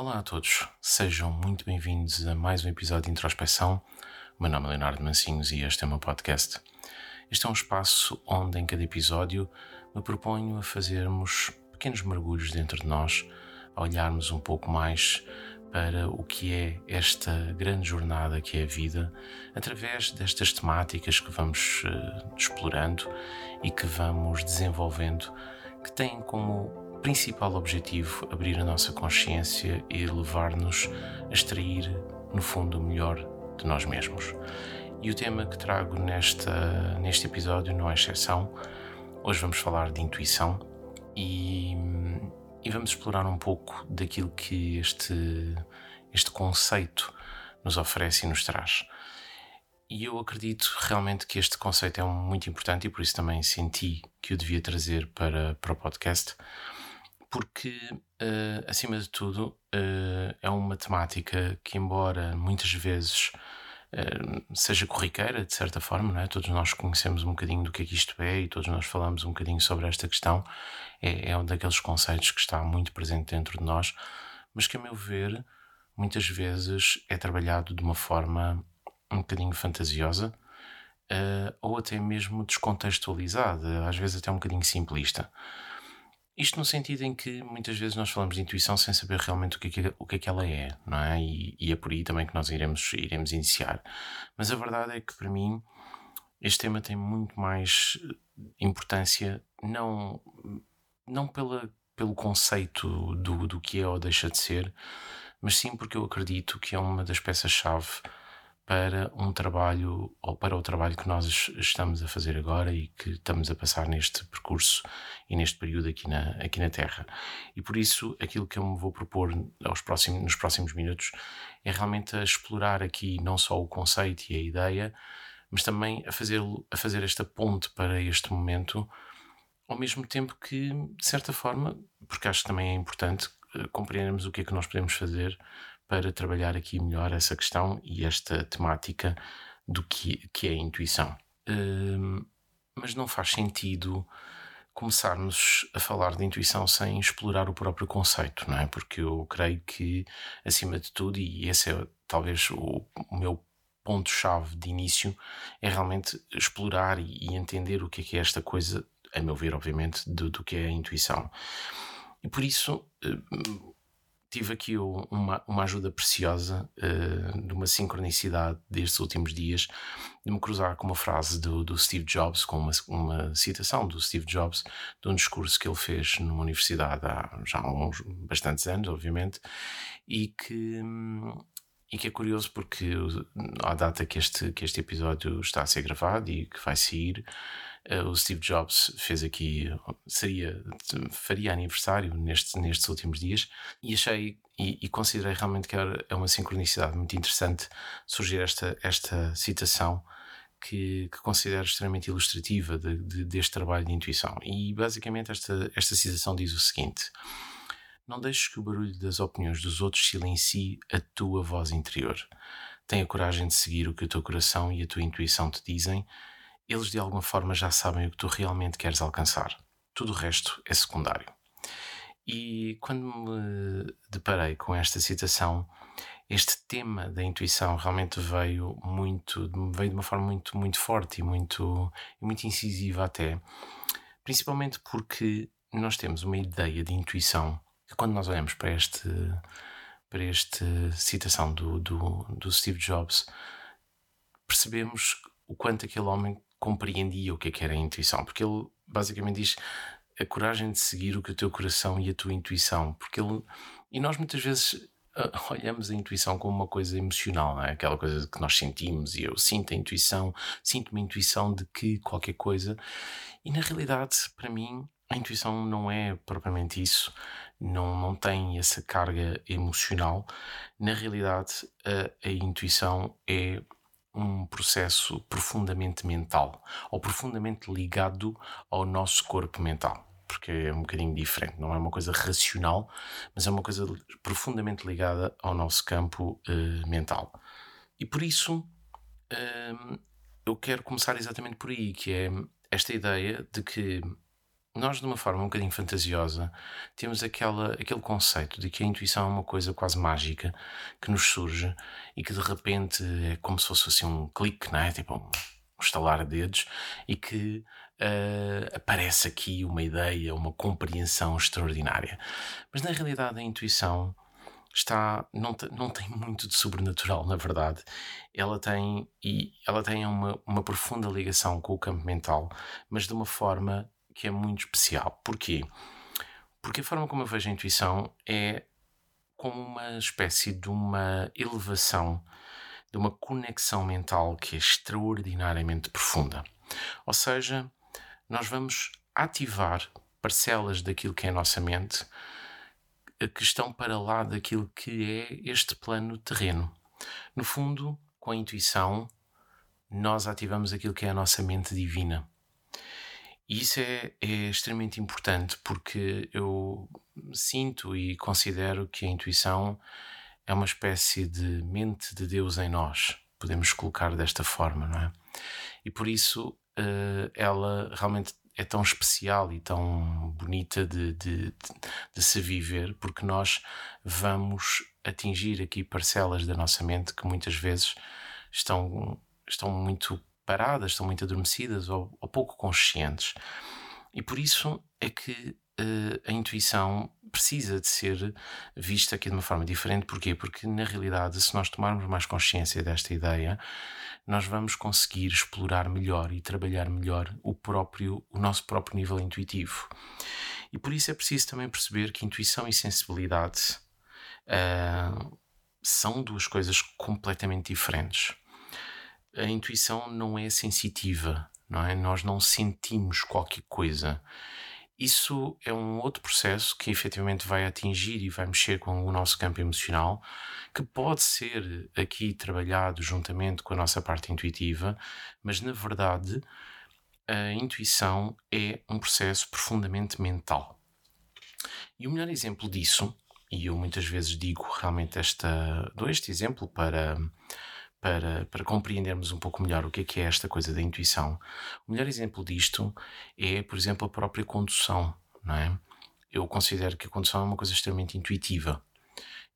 Olá a todos, sejam muito bem-vindos a mais um episódio de Introspeção. O meu nome é Leonardo Mancinhos e este é o meu podcast. Este é um espaço onde, em cada episódio, me proponho a fazermos pequenos mergulhos dentro de nós, a olharmos um pouco mais para o que é esta grande jornada que é a vida, através destas temáticas que vamos uh, explorando e que vamos desenvolvendo, que têm como principal objetivo abrir a nossa consciência e levar-nos a extrair, no fundo, o melhor de nós mesmos. E o tema que trago nesta, neste episódio não é exceção. Hoje vamos falar de intuição e, e vamos explorar um pouco daquilo que este, este conceito nos oferece e nos traz. E eu acredito realmente que este conceito é muito importante e por isso também senti que o devia trazer para, para o podcast porque, uh, acima de tudo, uh, é uma temática que, embora muitas vezes uh, seja corriqueira, de certa forma, não é? todos nós conhecemos um bocadinho do que é que isto é e todos nós falamos um bocadinho sobre esta questão, é, é um daqueles conceitos que está muito presente dentro de nós, mas que, a meu ver, muitas vezes é trabalhado de uma forma um bocadinho fantasiosa. Ou até mesmo descontextualizada, às vezes até um bocadinho simplista. Isto no sentido em que muitas vezes nós falamos de intuição sem saber realmente o que é que, o que, é que ela é, não é? E, e, é por aí também que nós iremos, iremos iniciar. Mas a verdade é que para mim este tema tem muito mais importância, não, não pela, pelo conceito do, do que é ou deixa de ser, mas sim porque eu acredito que é uma das peças-chave para um trabalho ou para o trabalho que nós estamos a fazer agora e que estamos a passar neste percurso e neste período aqui na, aqui na Terra. E por isso, aquilo que eu me vou propor aos próximos, nos próximos minutos é realmente a explorar aqui não só o conceito e a ideia, mas também a fazer, a fazer esta ponte para este momento, ao mesmo tempo que, de certa forma, porque acho que também é importante eh, compreendermos o que é que nós podemos fazer para trabalhar aqui melhor essa questão e esta temática do que, que é a intuição. Um, mas não faz sentido começarmos a falar de intuição sem explorar o próprio conceito, não é? Porque eu creio que, acima de tudo, e esse é talvez o, o meu ponto-chave de início, é realmente explorar e, e, entender o que é que é esta coisa, a meu ver, obviamente, do, do que é a intuição. E por isso, hum, tive aqui uma, uma ajuda preciosa uh, de uma sincronicidade destes últimos dias, de me cruzar com uma frase do, do Steve Jobs, com uma, uma citação do Steve Jobs, de um discurso que ele fez numa universidade há já uns bastantes anos, obviamente, e que. E que é curioso porque, à data que este, que este episódio está a ser gravado e que vai sair, o Steve Jobs fez aqui, seria, faria aniversário nestes, nestes últimos dias e achei e, e considerei realmente que era, é uma sincronicidade muito interessante surgir esta, esta citação que, que considero extremamente ilustrativa de, de, deste trabalho de intuição. E basicamente esta, esta citação diz o seguinte: Não deixes que o barulho das opiniões dos outros silencie a tua voz interior. Tenha coragem de seguir o que o teu coração e a tua intuição te dizem eles de alguma forma já sabem o que tu realmente queres alcançar. Tudo o resto é secundário. E quando me deparei com esta citação, este tema da intuição realmente veio muito, veio de uma forma muito, muito forte e muito, muito incisiva até, principalmente porque nós temos uma ideia de intuição que quando nós olhamos para este, para esta citação do, do, do Steve Jobs, percebemos o quanto aquele homem compreendia o que, é que era a intuição, porque ele basicamente diz a coragem de seguir o que o teu coração e a tua intuição, porque ele e nós muitas vezes ah, olhamos a intuição como uma coisa emocional, não é? Aquela coisa que nós sentimos e eu sinto a intuição, sinto uma intuição de que qualquer coisa, e na realidade, para mim, a intuição não é propriamente isso, não, não tem essa carga emocional. Na realidade, a, a intuição é um processo profundamente mental ou profundamente ligado ao nosso corpo mental. Porque é um bocadinho diferente, não é uma coisa racional, mas é uma coisa profundamente ligada ao nosso campo uh, mental. E por isso uh, eu quero começar exatamente por aí, que é esta ideia de que nós, de uma forma um bocadinho fantasiosa, temos aquela, aquele conceito de que a intuição é uma coisa quase mágica que nos surge e que de repente é como se fosse assim um clique, não é? Tipo um estalar de dedos e que uh, aparece aqui uma ideia, uma compreensão extraordinária. Mas na realidade a intuição está não, não tem muito de sobrenatural, na verdade. Ela tem e ela tem uma, uma profunda ligação com o campo mental, mas de uma forma que é muito especial. Porquê? Porque a forma como eu vejo a intuição é como uma espécie de uma elevação, de uma conexão mental que é extraordinariamente profunda. Ou seja, nós vamos ativar parcelas daquilo que é a nossa mente eh, que estão para lá daquilo que é este plano terreno. No fundo, com a intuição, nós ativamos aquilo que é a nossa mente divina. E isso é, é extremamente importante porque eu sinto e considero que a intuição é uma espécie de mente de Deus em nós, podemos colocar desta forma, não é? E por isso uh, ela realmente é tão especial e tão bonita de, de, de, se viver, porque nós vamos atingir aqui parcelas da nossa mente que muitas vezes estão, estão muito paradas, estão muito adormecidas ou, ou pouco conscientes. E por isso é que uh, a intuição precisa de ser vista aqui de uma forma diferente. Porquê? Porque na realidade, se nós tomarmos mais consciência desta ideia, nós vamos conseguir explorar melhor e trabalhar melhor o próprio, o nosso próprio nível intuitivo. E por isso é preciso também perceber que intuição e sensibilidade uh, são duas coisas completamente diferentes a intuição não é sensitiva, não é? Nós não sentimos qualquer coisa. Isso é um outro processo que efetivamente vai atingir e vai mexer com o nosso campo emocional, que pode ser aqui trabalhado juntamente com a nossa parte intuitiva, mas na verdade a intuição é um processo profundamente mental. E o melhor exemplo disso, e eu muitas vezes digo realmente esta, dou este exemplo para para, para compreendermos um pouco melhor o que é, que é esta coisa da intuição. O melhor exemplo disto é, por exemplo, a própria condução, não é? Eu considero que a condução é uma coisa extremamente intuitiva.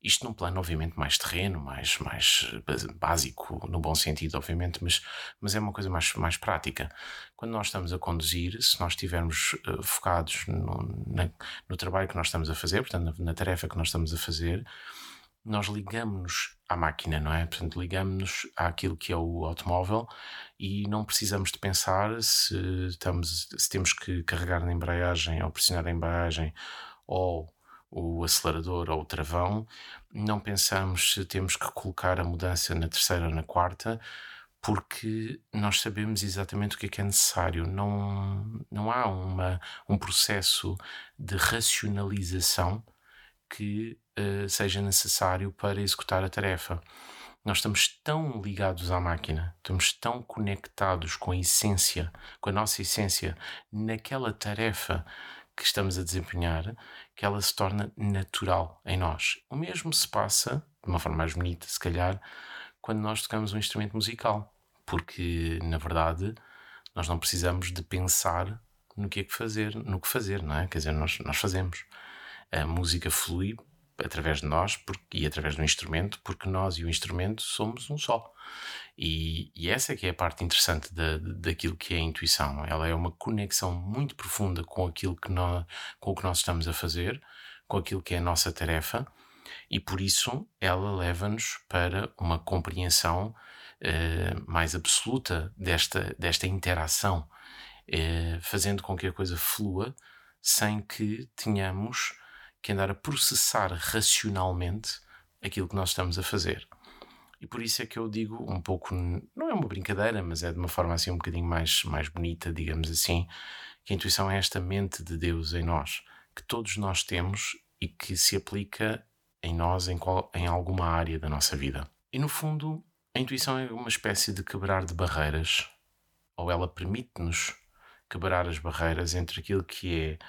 Isto num plano, obviamente, mais terreno, mais, mais básico, no bom sentido, obviamente, mas, mas é uma coisa mais, mais prática. Quando nós estamos a conduzir, se nós estivermos uh, focados no, na, no trabalho que nós estamos a fazer, portanto, na, na tarefa que nós estamos a fazer, nós ligamos-nos à máquina, não é? Portanto, ligamos-nos àquilo que é o automóvel e não precisamos de pensar se, estamos, se temos que carregar na embreagem ou pressionar a embreagem ou o acelerador ou o travão. Não pensamos se temos que colocar a mudança na terceira ou na quarta, porque nós sabemos exatamente o que é que é necessário. Não, não há uma, um processo de racionalização que uh, seja necessário para executar a tarefa. Nós estamos tão ligados à máquina, estamos tão conectados com a essência, com a nossa essência, naquela tarefa que estamos a desempenhar, que ela se torna natural em nós. O mesmo se passa, de uma forma mais bonita, se calhar, quando nós tocamos um instrumento musical, porque na verdade nós não precisamos de pensar no que é que fazer, no que fazer, não é? Quer dizer, nós, nós fazemos a música flui através de nós porque, e através do instrumento, porque nós e o instrumento somos um só. E, e essa é que é a parte interessante da, daquilo que é a intuição. Ela é uma conexão muito profunda com aquilo que nós, com o que nós estamos a fazer, com aquilo que é a nossa tarefa, e por isso ela leva-nos para uma compreensão eh, mais absoluta desta, desta interação, eh, fazendo com que a coisa flua sem que tenhamos que andar a processar racionalmente aquilo que nós estamos a fazer. E por isso é que eu digo um pouco, não é uma brincadeira, mas é de uma forma assim um bocadinho mais, mais bonita, digamos assim, que a intuição é esta mente de Deus em nós, que todos nós temos e que se aplica em nós em, qual, em alguma área da nossa vida. E no fundo, a intuição é uma espécie de quebrar de barreiras, ou ela permite-nos quebrar as barreiras entre aquilo que é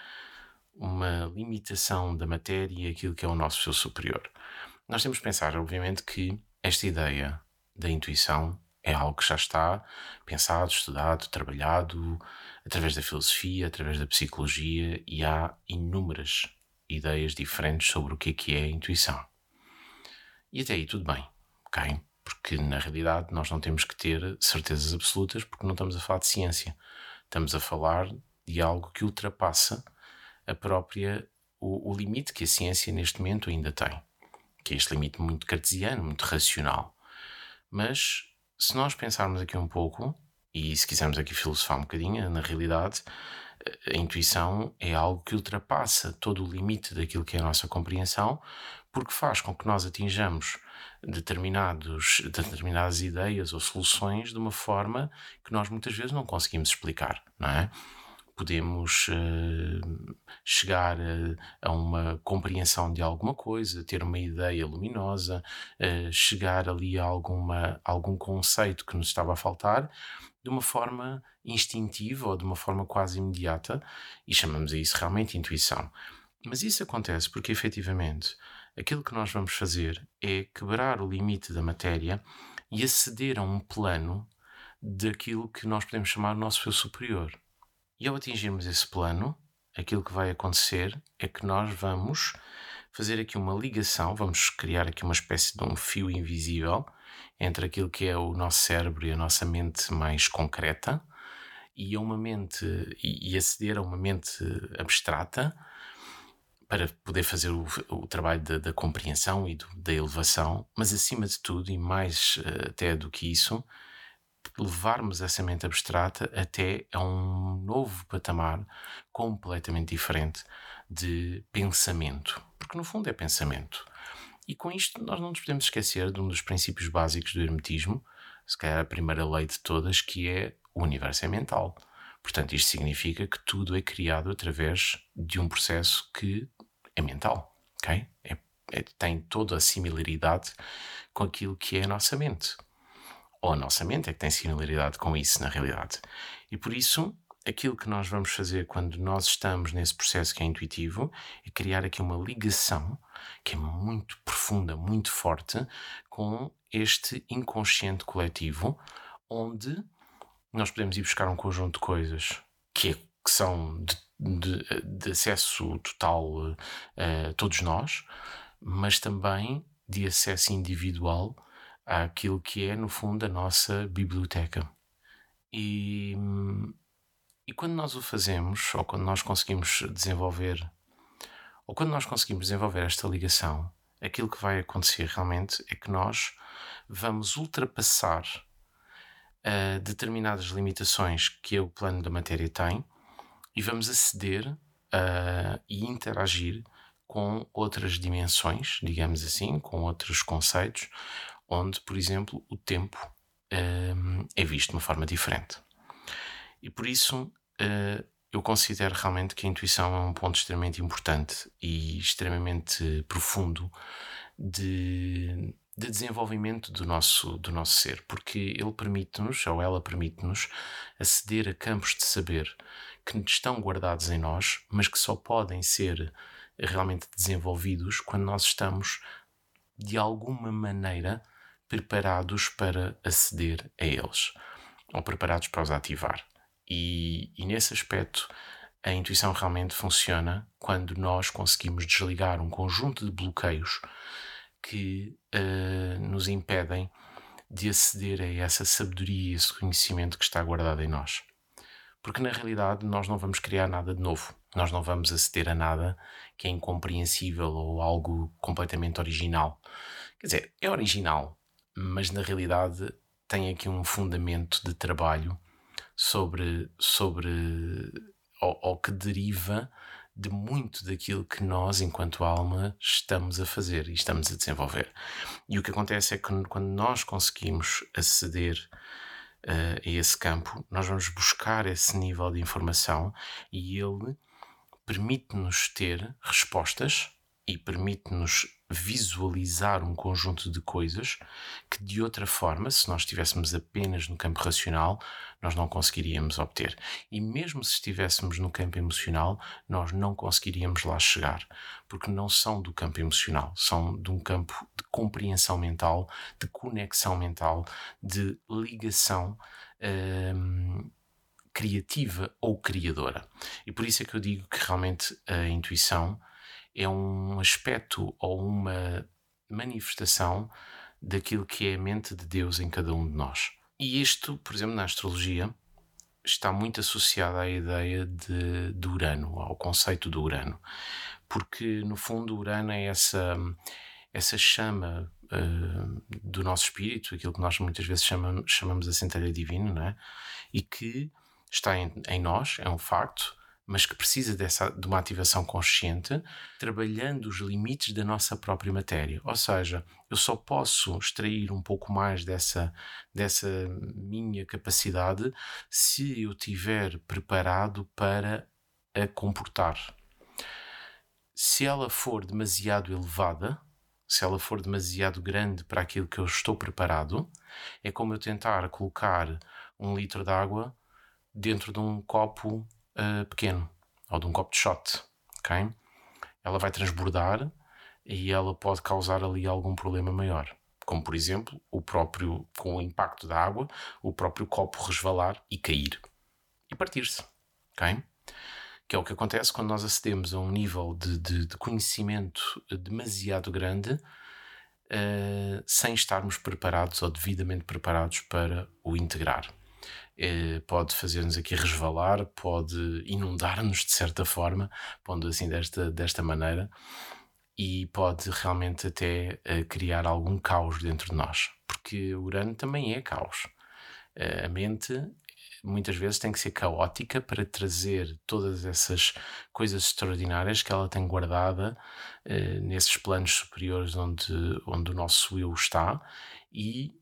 uma limitação da matéria e aquilo que é o nosso seu superior. Nós temos que pensar, obviamente, que esta ideia da intuição É algo que já está pensado, estudado, trabalhado através da filosofia, através da psicologia e há inúmeras ideias diferentes sobre o que é que é a intuição. E até aí tudo bem, ok? Porque na realidade nós não temos que ter certezas absolutas porque não estamos a falar de ciência. Estamos a falar de algo que ultrapassa a própria o, o limite que a ciência neste momento ainda tem, que é este limite muito cartesiano, muito racional. Mas se nós pensarmos aqui um pouco, e se quisermos aqui filosofar um bocadinho, na realidade, a intuição é algo que ultrapassa todo o limite daquilo que é a nossa compreensão, porque faz com que nós atinjamos determinados, determinadas ideias ou soluções de uma forma que nós muitas vezes não conseguimos explicar, não é? Podemos uh, chegar a, a, uma compreensão de alguma coisa, ter uma ideia luminosa, uh, chegar ali a alguma, algum conceito que nos estava a faltar de uma forma instintiva ou de uma forma quase imediata e chamamos a isso realmente intuição. Mas isso acontece porque efetivamente aquilo que nós vamos fazer é quebrar o limite da matéria e aceder a um plano daquilo que nós podemos chamar o nosso eu superior. E ao atingirmos esse plano, aquilo que vai acontecer é que nós vamos fazer aqui uma ligação, vamos criar aqui uma espécie de um fio invisível entre aquilo que é o nosso cérebro e a nossa mente mais concreta e uma mente e, aceder a uma mente abstrata para poder fazer o, o trabalho da, da, compreensão e do, da elevação, mas acima de tudo e mais uh, até do que isso, levarmos essa mente abstrata até a um novo patamar completamente diferente de pensamento. Porque no fundo é pensamento. E com isto nós não nos podemos esquecer de um dos princípios básicos do hermetismo, se calhar a primeira lei de todas, que é o universo é mental. Portanto, isto significa que tudo é criado através de um processo que é mental, ok? É, é, tem toda a similaridade com aquilo que é a nossa mente ou a nossa mente é que tem similaridade com isso na realidade. E por isso, aquilo que nós vamos fazer quando nós estamos nesse processo que é intuitivo é criar aqui uma ligação que é muito profunda, muito forte com este inconsciente coletivo, onde nós podemos ir buscar um conjunto de coisas que, é, que são de, de, de, acesso total a uh, todos nós, mas também de acesso individual àquilo que é, no fundo, a nossa biblioteca. E, e quando nós o fazemos, ou quando nós conseguimos desenvolver, ou quando nós conseguimos desenvolver esta ligação, aquilo que vai acontecer realmente é que nós vamos ultrapassar uh, determinadas limitações que o plano da matéria tem e vamos aceder uh, e interagir com outras dimensões, digamos assim, com outros conceitos, onde, por exemplo, o tempo uh, é visto de uma forma diferente. E por isso uh, eu considero realmente que a intuição é um ponto extremamente importante e extremamente profundo de, de desenvolvimento do nosso, do nosso ser, porque ele permite-nos, ou ela permite-nos, aceder a campos de saber que estão guardados em nós, mas que só podem ser realmente desenvolvidos quando nós estamos, de alguma maneira, preparados para aceder a eles, ou preparados para os ativar. E, e nesse aspecto, a intuição realmente funciona quando nós conseguimos desligar um conjunto de bloqueios que uh, nos impedem de aceder a essa sabedoria e esse conhecimento que está guardado em nós. Porque na realidade nós não vamos criar nada de novo, nós não vamos aceder a nada que é incompreensível ou algo completamente original. Quer dizer, é original, mas na realidade tem aqui um fundamento de trabalho sobre, sobre ou, que deriva de muito daquilo que nós, enquanto alma, estamos a fazer e estamos a desenvolver. E o que acontece é que quando nós conseguimos aceder uh, a esse campo, nós vamos buscar esse nível de informação e ele permite-nos ter respostas e permite-nos visualizar um conjunto de coisas que de outra forma, se nós estivéssemos apenas no campo racional, nós não conseguiríamos obter. E mesmo se estivéssemos no campo emocional, nós não conseguiríamos lá chegar, porque não são do campo emocional, são de um campo de compreensão mental, de conexão mental, de ligação. Hum, criativa ou criadora. E por isso é que eu digo que realmente a intuição é um aspecto ou uma manifestação daquilo que é a mente de Deus em cada um de nós. E isto, por exemplo, na astrologia, está muito associado à ideia de, de Urano, ao conceito do Urano. Porque, no fundo, Urano é essa, essa chama uh, do nosso espírito, aquilo que nós muitas vezes chamamos, chamamos a centelha divina, não é? e que está em, em nós, é um facto, mas que precisa dessa, de uma ativação consciente, trabalhando os limites da nossa própria matéria. Ou seja, eu só posso extrair um pouco mais dessa, dessa minha capacidade se eu estiver preparado para a comportar. Se ela for demasiado elevada, se ela for demasiado grande para aquilo que eu estou preparado, é como eu tentar colocar um litro de água dentro de um copo uh, pequeno ou de um copo de shot, ok? Ela vai transbordar e ela pode causar ali algum problema maior. Como, por exemplo, o próprio, com o impacto da água, o próprio copo resvalar e cair e partir-se, ok? Que é o que acontece quando nós acedemos a um nível de, de, de conhecimento demasiado grande uh, sem estarmos preparados ou devidamente preparados para o integrar. Eh, pode fazer-nos aqui resvalar, pode inundar-nos de certa forma, pondo assim desta, desta maneira, e pode realmente até uh, criar algum caos dentro de nós, porque o Urano também é caos. Uh, a mente muitas vezes tem que ser caótica para trazer todas essas coisas extraordinárias que ela tem guardada nesses planos superiores onde, onde o nosso eu está e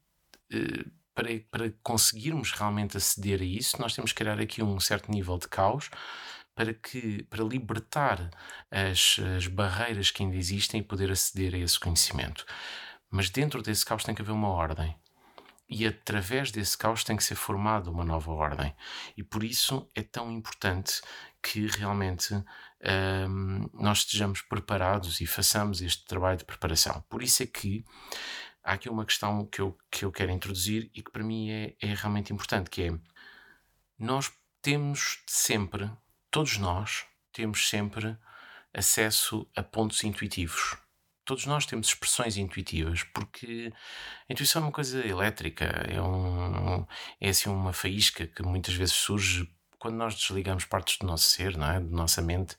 para, para conseguirmos realmente aceder a isso, nós temos que criar aqui um certo nível de caos para que para libertar as, as barreiras que ainda existem e poder aceder a esse conhecimento. Mas dentro desse caos tem que haver uma ordem. E através desse caos tem que ser formada uma nova ordem. E por isso é tão importante que realmente hum, nós estejamos preparados e façamos este trabalho de preparação. Por isso é que há aqui uma questão que eu, que eu quero introduzir e que para mim é, é realmente importante, que é nós temos sempre, todos nós temos sempre acesso a pontos intuitivos. Todos nós temos expressões intuitivas, porque a intuição é uma coisa elétrica, é, um, é assim uma faísca que muitas vezes surge quando nós desligamos partes do nosso ser, não é? da nossa mente,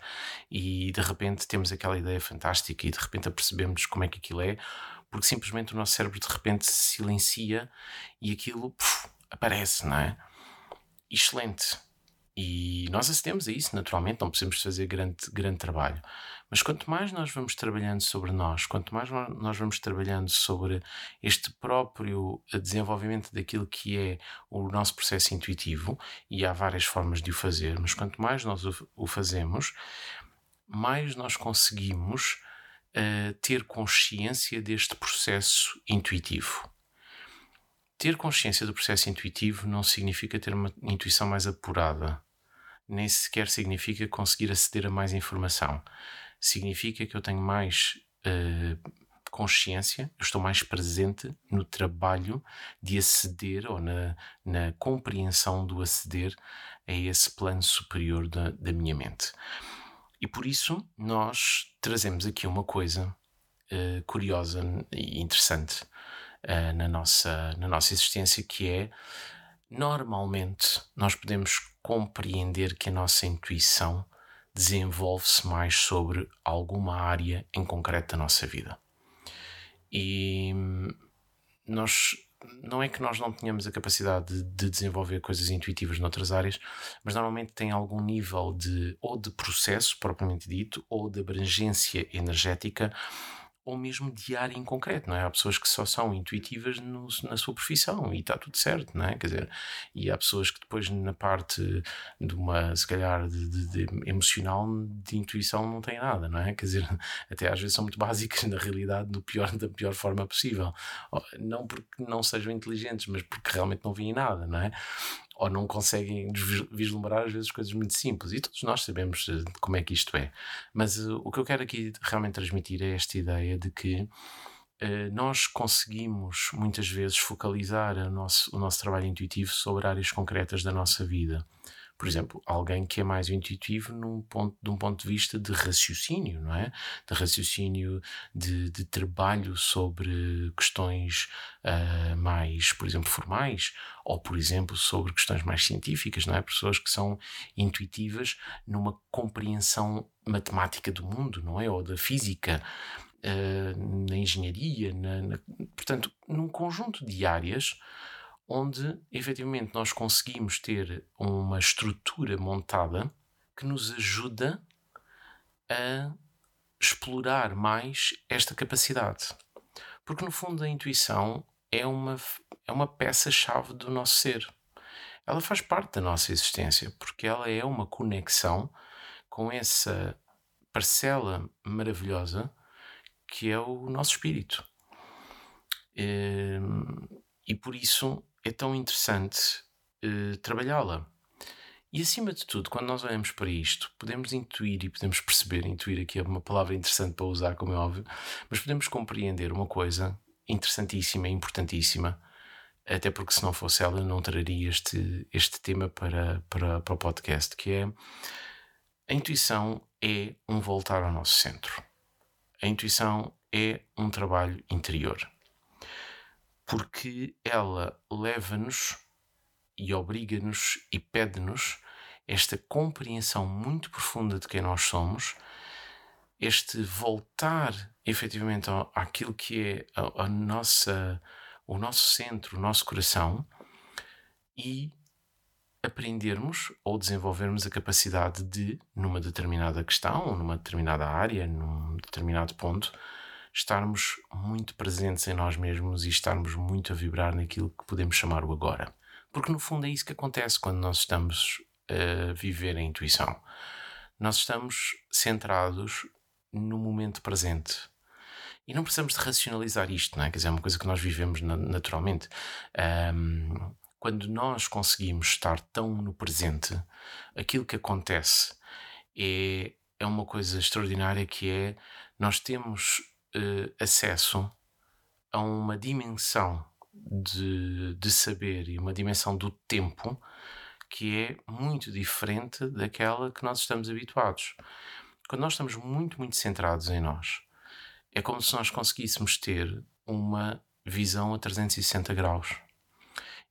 e de repente temos aquela ideia fantástica e de repente apercebemos como é que aquilo é, porque simplesmente o nosso cérebro de repente se silencia e aquilo puf, aparece, não é? Excelente. E nós acedemos a isso naturalmente, não precisamos fazer grande, grande trabalho. Mas quanto mais nós vamos trabalhando sobre nós, quanto mais nós vamos trabalhando sobre este próprio desenvolvimento daquilo que é o nosso processo intuitivo, e há várias formas de o fazer, mas quanto mais nós o fazemos, mais nós conseguimos uh, ter consciência deste processo intuitivo. Ter consciência do processo intuitivo não significa ter uma intuição mais apurada, nem sequer significa conseguir aceder a mais informação. Significa que eu tenho mais uh, consciência, eu estou mais presente no trabalho de aceder ou na, na compreensão do aceder a esse plano superior da, da minha mente. E por isso nós trazemos aqui uma coisa uh, curiosa e interessante uh, na, nossa, na nossa existência que é normalmente nós podemos compreender que a nossa intuição desenvolve-se mais sobre alguma área em concreto da nossa vida. E nós não é que nós não tenhamos a capacidade de, de, desenvolver coisas intuitivas noutras áreas, mas normalmente tem algum nível de ou de processo propriamente dito ou de abrangência energética ou mesmo de área em concreto, não é? Há pessoas que só são intuitivas no, na sua profissão e está tudo certo, não é? Quer dizer, e há pessoas que depois na parte de uma, se calhar, de, de, de emocional, de intuição não têm nada, não é? Quer dizer, até às vezes são muito básicas na realidade, do pior, da pior forma possível. Não porque não sejam inteligentes, mas porque realmente não veem nada, não é? Ou não conseguem vislumbrar às vezes coisas muito simples. E todos nós sabemos eh, como é que isto é. Mas uh, o que eu quero aqui realmente transmitir é esta ideia de que uh, nós conseguimos muitas vezes focalizar o nosso, o nosso trabalho intuitivo sobre áreas concretas da nossa vida por exemplo, alguém que é mais intuitivo num ponto, de um ponto de vista de raciocínio, não é? De raciocínio, de, de trabalho sobre questões uh, mais, por exemplo, formais, ou, por exemplo, sobre questões mais científicas, não é? Pessoas que são intuitivas numa compreensão matemática do mundo, não é? Ou da física. Uh, na engenharia, na, na, portanto, num conjunto de áreas onde efetivamente nós conseguimos ter uma estrutura montada que nos ajuda a explorar mais esta capacidade. Porque no fundo a intuição é uma, é uma peça-chave do nosso ser. Ela faz parte da nossa existência, porque ela é uma conexão com essa parcela maravilhosa que é o nosso espírito. E, ehm, e por isso é tão interessante uh, trabalhá-la. E acima de tudo, quando nós olhamos para isto, podemos intuir e podemos perceber, intuir aqui é uma palavra interessante para usar, como é óbvio, mas podemos compreender uma coisa interessantíssima, importantíssima, até porque se não fosse ela, não traria este, este tema para, para, para o podcast, que é a intuição é um voltar ao nosso centro. A intuição é um trabalho interior porque ela leva-nos e obriga-nos e pede-nos esta compreensão muito profunda de quem nós somos, este voltar efetivamente àquilo que é a, a nossa, o nosso centro, o nosso coração e aprendermos ou desenvolvermos a capacidade de, numa determinada questão, numa determinada área, num determinado ponto, estarmos muito presentes em nós mesmos e estarmos muito a vibrar naquilo que podemos chamar o agora. Porque no fundo é isso que acontece quando nós estamos a viver a intuição. Nós estamos centrados no momento presente. E não precisamos de racionalizar isto, não é? Quer dizer, é uma coisa que nós vivemos naturalmente. Um, quando nós conseguimos estar tão no presente, aquilo que acontece é, é uma coisa extraordinária que é nós temos uh, acesso a uma dimensão de, de saber e uma dimensão do tempo que é muito diferente daquela que nós estamos habituados. Quando nós estamos muito, muito centrados em nós, é como se nós conseguíssemos ter uma visão a 360 graus.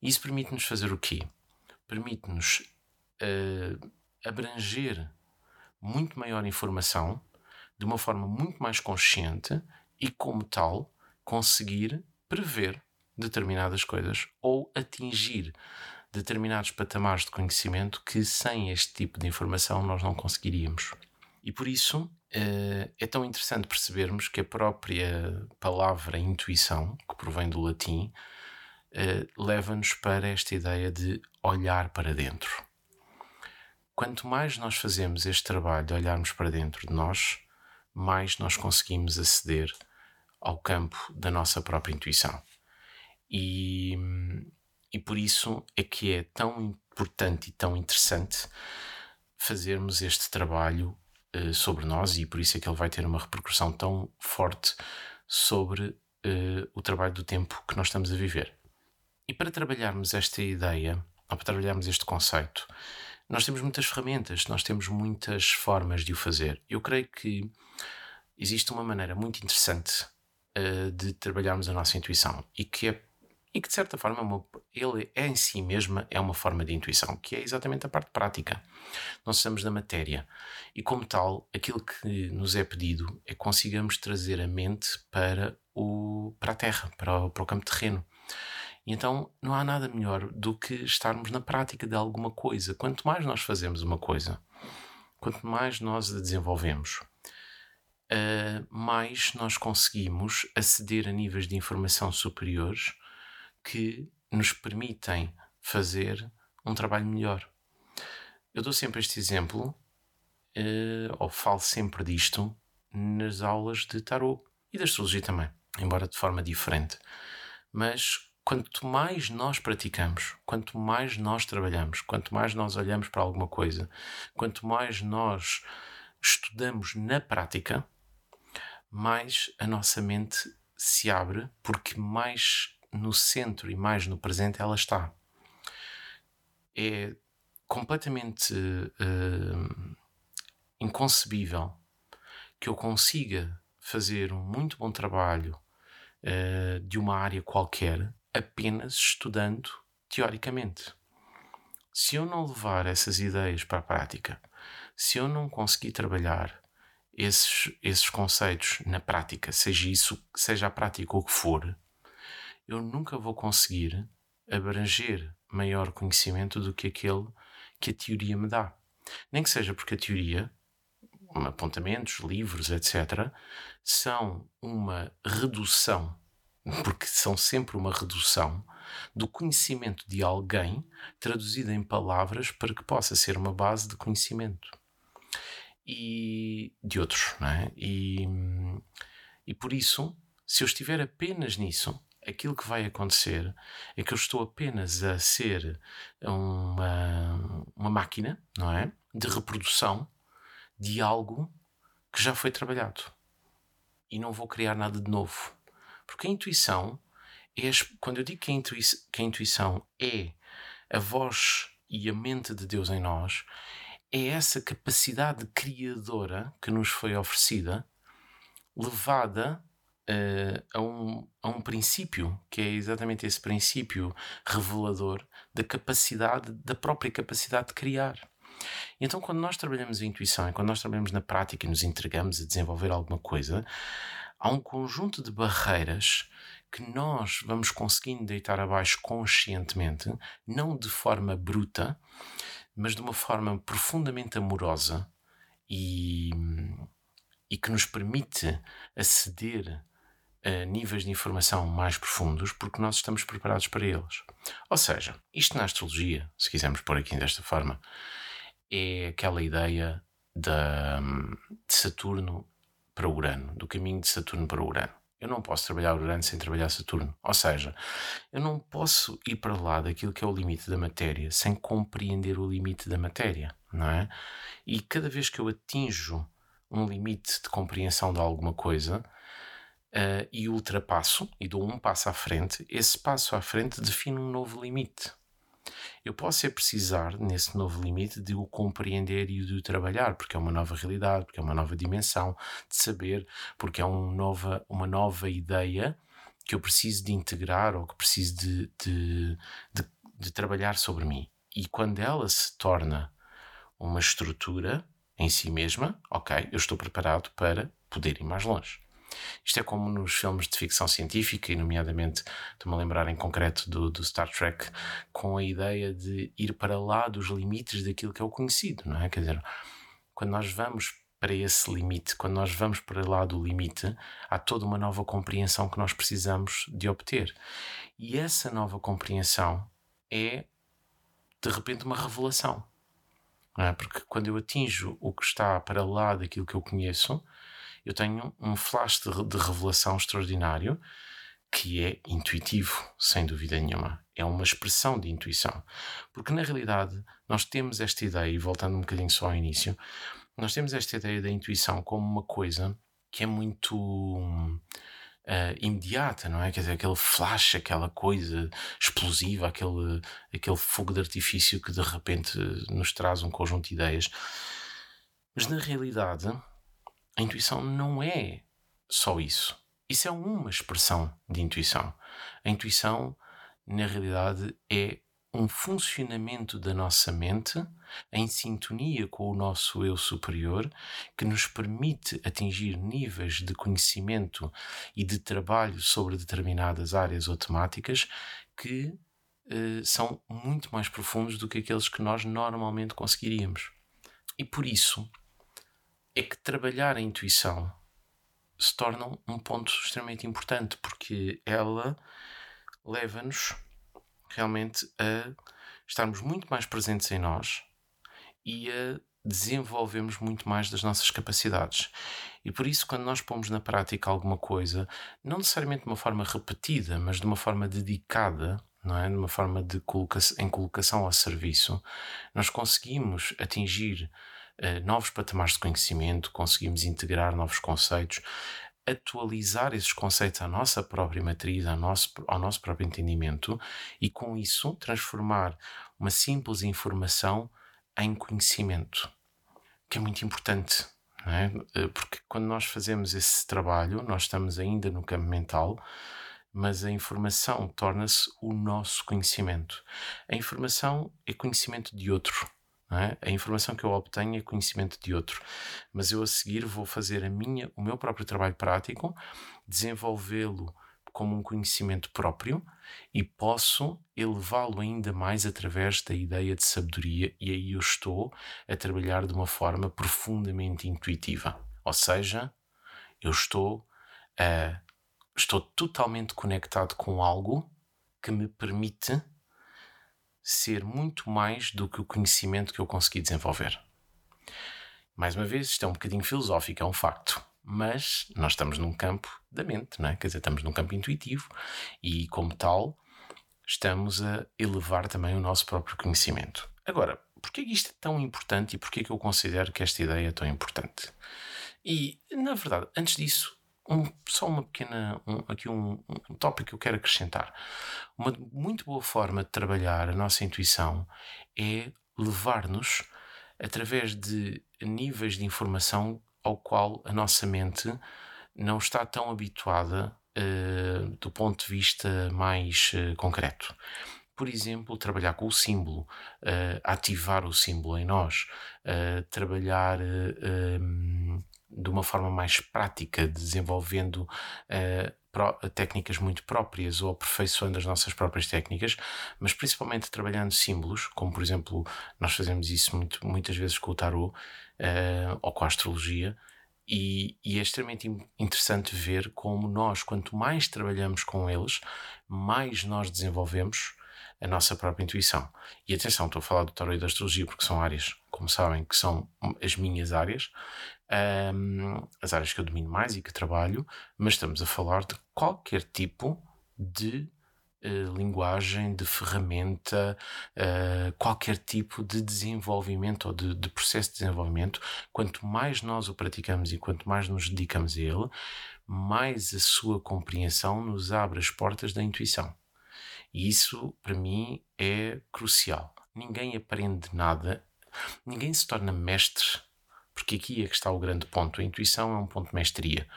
Isso permite-nos fazer o quê? Permite-nos uh, abranger muito maior informação de uma forma muito mais consciente e, como tal, conseguir prever determinadas coisas ou atingir determinados patamares de conhecimento que sem este tipo de informação nós não conseguiríamos. E por isso eh, é tão interessante percebermos que a própria palavra intuição, que provém do latim, eh, leva-nos para esta ideia de olhar para dentro. Quanto mais nós fazemos este trabalho de olharmos para dentro de nós, mais nós conseguimos aceder ao campo da nossa própria intuição. E, e por isso é que é tão importante e tão interessante fazermos este trabalho uh, sobre nós, e por isso é que ele vai ter uma repercussão tão forte sobre uh, o trabalho do tempo que nós estamos a viver. E para trabalharmos esta ideia, ou para trabalharmos este conceito, nós temos muitas ferramentas, nós temos muitas formas de o fazer. Eu creio que existe uma maneira muito interessante uh, de trabalharmos a nossa intuição e que é e que de certa forma é uma, ele é em si mesma é uma forma de intuição, que é exatamente a parte prática. Nós estamos na matéria e, como tal, aquilo que nos é pedido é que consigamos trazer a mente para, o, para a terra, para o, para o campo terreno. Então não há nada melhor do que estarmos na prática de alguma coisa. Quanto mais nós fazemos uma coisa, quanto mais nós a desenvolvemos, uh, mais nós conseguimos aceder a níveis de informação superiores que nos permitem fazer um trabalho melhor. Eu dou sempre este exemplo, uh, ou falo sempre disto, nas aulas de tarot e de astrologia também, embora de forma diferente. Mas quanto mais nós praticamos, quanto mais nós trabalhamos, quanto mais nós olhamos para alguma coisa, quanto mais nós estudamos na prática, mais a nossa mente se abre, porque mais no centro e mais no presente ela está. É completamente uh, inconcebível que eu consiga fazer um muito bom trabalho uh, de uma área qualquer apenas estudando teoricamente. Se eu não levar essas ideias para a prática, se eu não conseguir trabalhar esses, esses conceitos na prática, seja isso, seja a prática o que for, eu nunca vou conseguir abranger maior conhecimento do que aquele que a teoria me dá. Nem que seja porque a teoria, apontamentos, livros, etc., são uma redução, porque são sempre uma redução do conhecimento de alguém traduzido em palavras para que possa ser uma base de conhecimento e de outros, não é? E, e por isso, se eu estiver apenas nisso, aquilo que vai acontecer é que eu estou apenas a ser uma, uma máquina, não é? De reprodução de algo que já foi trabalhado. E não vou criar nada de novo. Porque a intuição é, quando eu digo que a, intuição, que a intuição é a voz e a mente de Deus em nós, é essa capacidade criadora que nos foi oferecida, levada uh, a, um, a um princípio, que é exatamente esse princípio revelador da capacidade, da própria capacidade de criar. Então, quando nós trabalhamos a intuição e quando nós trabalhamos na prática e nos entregamos a desenvolver alguma coisa, há um conjunto de barreiras que nós vamos conseguindo deitar abaixo conscientemente, não de forma bruta, mas de uma forma profundamente amorosa e, e que nos permite aceder a níveis de informação mais profundos porque nós estamos preparados para eles. Ou seja, isto na astrologia, se quisermos pôr aqui desta forma, é aquela ideia de, de Saturno para Urano, do caminho de Saturno para Urano. Eu não posso trabalhar Urano sem trabalhar Saturno. Ou seja, eu não posso ir para lá daquilo que é o limite da matéria sem compreender o limite da matéria, não é? E cada vez que eu atinjo um limite de compreensão de alguma coisa uh, e ultrapasso e dou um passo à frente, esse passo à frente define um novo limite. Eu posso é precisar, nesse novo limite, de o compreender e de o trabalhar, porque é uma nova realidade, porque é uma nova dimensão de saber, porque é um nova, uma nova ideia que eu preciso de integrar ou que preciso de, de, de, de trabalhar sobre mim. E quando ela se torna uma estrutura em si mesma, ok, eu estou preparado para poder ir mais longe. Isto é como nos filmes de ficção científica, e nomeadamente estou-me a lembrar em concreto do, do Star Trek, com a ideia de ir para lá dos limites daquilo que é o conhecido, não é? Quer dizer, quando nós vamos para esse limite, quando nós vamos para lá do limite, há toda uma nova compreensão que nós precisamos de obter. E essa nova compreensão é, de repente, uma revelação. É? Porque quando eu atinjo o que está para lá daquilo que eu conheço, eu tenho um flash de, de revelação extraordinário que é intuitivo, sem dúvida nenhuma. É uma expressão de intuição. Porque na realidade nós temos esta ideia, e voltando um bocadinho só ao início, nós temos esta ideia da intuição como uma coisa que é muito uh, imediata, não é? Quer dizer, aquele flash, aquela coisa explosiva, aquele, aquele fogo de artifício que de repente nos traz um conjunto de ideias. Mas na realidade, a intuição não é só isso. Isso é uma expressão de intuição. A intuição, na realidade, é um funcionamento da nossa mente em sintonia com o nosso eu superior que nos permite atingir níveis de conhecimento e de trabalho sobre determinadas áreas ou temáticas que eh, são muito mais profundos do que aqueles que nós normalmente conseguiríamos. E por isso, é que trabalhar a intuição se torna um ponto extremamente importante, porque ela leva-nos realmente a estarmos muito mais presentes em nós e a desenvolvermos muito mais das nossas capacidades. E por isso, quando nós pomos na prática alguma coisa, não necessariamente de uma forma repetida, mas de uma forma dedicada, não é? De uma forma de coloca em colocação ao serviço, nós conseguimos atingir uh, novos patamares de conhecimento, conseguimos integrar novos conceitos, atualizar esses conceitos à nossa própria matriz, ao nosso, ao nosso próprio entendimento e, com isso, transformar uma simples informação em conhecimento, que é muito importante. É? Eh, porque quando nós fazemos esse trabalho, nós estamos ainda no campo mental, mas a informação torna-se o nosso conhecimento. A informação é conhecimento de outro. É? A informação que eu obtenho é conhecimento de outro, mas eu a seguir vou fazer a minha, o meu próprio trabalho prático, desenvolvê-lo como um conhecimento próprio e posso elevá-lo ainda mais através da ideia de sabedoria, e aí eu estou a trabalhar de uma forma profundamente intuitiva. Ou seja, eu estou a, estou totalmente conectado com algo que me permite ser muito mais do que o conhecimento que eu consegui desenvolver. Mais uma vez, isto é um bocadinho filosófico, é um facto, mas nós estamos num campo da mente, não é? quer dizer, estamos num campo intuitivo e, como tal, estamos a elevar também o nosso próprio conhecimento. Agora, porquê isto é tão importante e porquê que eu considero que esta ideia é tão importante? E, na verdade, antes disso, um, só uma pequena, um, aqui um, um tópico que eu quero acrescentar. Uma muito boa forma de trabalhar a nossa intuição é levar-nos através de níveis de informação ao qual a nossa mente não está tão habituada uh, do ponto de vista mais uh, concreto. Por exemplo, trabalhar com o símbolo, uh, ativar o símbolo em nós, trabalhar de uma forma mais prática, desenvolvendo uh, pro, técnicas muito próprias ou aperfeiçoando as nossas próprias técnicas, mas principalmente trabalhando símbolos, como por exemplo, nós fazemos isso muito, muitas vezes com o tarot uh, ou com a astrologia. E, e, é extremamente interessante ver como nós, quanto mais trabalhamos com eles, mais nós desenvolvemos a nossa própria intuição. E atenção, estou a falar do tarot e da astrologia porque são áreas, como sabem, que são as minhas áreas, um, as áreas que eu domino mais e que trabalho, mas estamos a falar de qualquer tipo de uh, linguagem, de ferramenta, uh, qualquer tipo de desenvolvimento ou de, de processo de desenvolvimento. Quanto mais nós o praticamos e quanto mais nos dedicamos a ele, mais a sua compreensão nos abre as portas da intuição. E isso, para mim, é crucial. Ninguém aprende nada, ninguém se torna mestre, porque aqui é que está o grande ponto. A intuição é um ponto de mestria.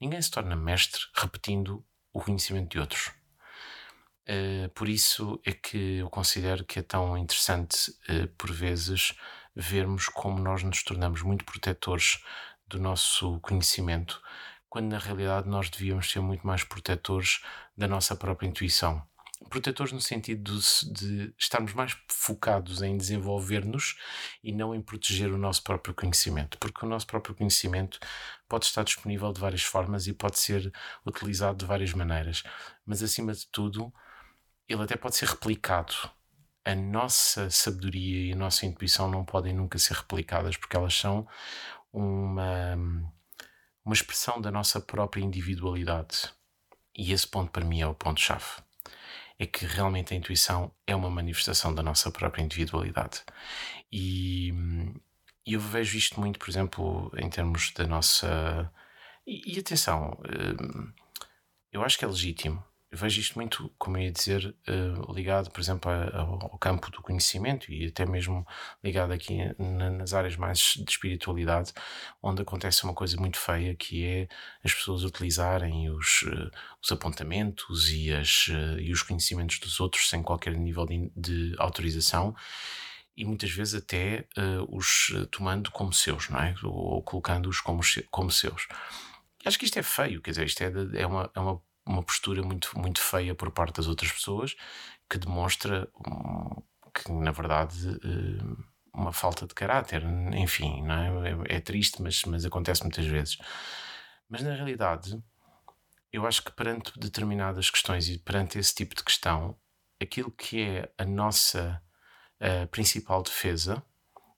Ninguém se torna mestre repetindo o conhecimento de outros. Uh, por isso é que eu considero que é tão interessante, uh, por vezes, vermos como nós nos tornamos muito protetores do nosso conhecimento, quando na realidade nós devíamos ser muito mais protetores da nossa própria intuição protetores no sentido de, de estarmos mais focados em desenvolver-nos e não em proteger o nosso próprio conhecimento, porque o nosso próprio conhecimento pode estar disponível de várias formas e pode ser utilizado de várias maneiras, mas acima de tudo, ele até pode ser replicado. A nossa sabedoria e a nossa intuição não podem nunca ser replicadas porque elas são uma, uma expressão da nossa própria individualidade. E esse ponto para mim é o ponto-chave é que realmente a intuição é uma manifestação da nossa própria individualidade. E, eu vejo isto muito, por exemplo, em termos da nossa. E, e atenção, hum, eu acho que é legítimo vejo isto muito, como eu ia dizer, uh, ligado, por exemplo, ao campo do conhecimento e até mesmo ligado aqui na, nas áreas mais de espiritualidade, onde acontece uma coisa muito feia que é as pessoas utilizarem os, uh, os apontamentos e, as, uh, e os conhecimentos dos outros sem qualquer nível de, de autorização e muitas vezes até os tomando como seus, não é? Ou colocando-os como, como seus. Acho que isto é feio, quer dizer, isto é, de, é uma, é uma uma postura muito, muito feia por parte das outras pessoas que demonstra que, na verdade, eh, uma falta de caráter. Enfim, não é? é, é triste, mas, mas acontece muitas vezes. Mas na realidade, eu acho que perante determinadas questões e perante esse tipo de questão, aquilo que é a nossa a principal defesa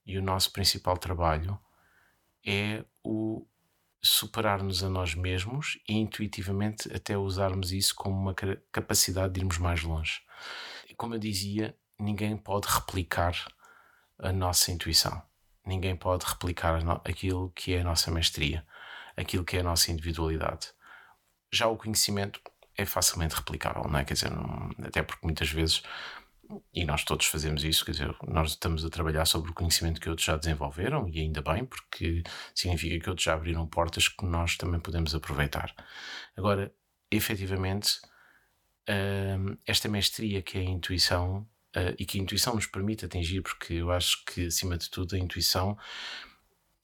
e o nosso principal trabalho é o superar-nos a nós mesmos e intuitivamente até usarmos isso como uma capacidade de irmos mais longe. E como eu dizia, ninguém pode replicar a nossa intuição. Ninguém pode replicar aquilo que é a nossa mestria, aquilo que é a nossa individualidade. Já o conhecimento é facilmente replicável, não é? Quer dizer, até porque muitas vezes, e nós todos fazemos isso, quer dizer, nós estamos a trabalhar sobre o conhecimento que outros já desenvolveram, e ainda bem, porque significa que outros já abriram portas que nós também podemos aproveitar. Agora, efetivamente, hum, esta mestria que é a intuição, hum, e que a intuição nos permite atingir, porque eu acho que, acima de tudo, a intuição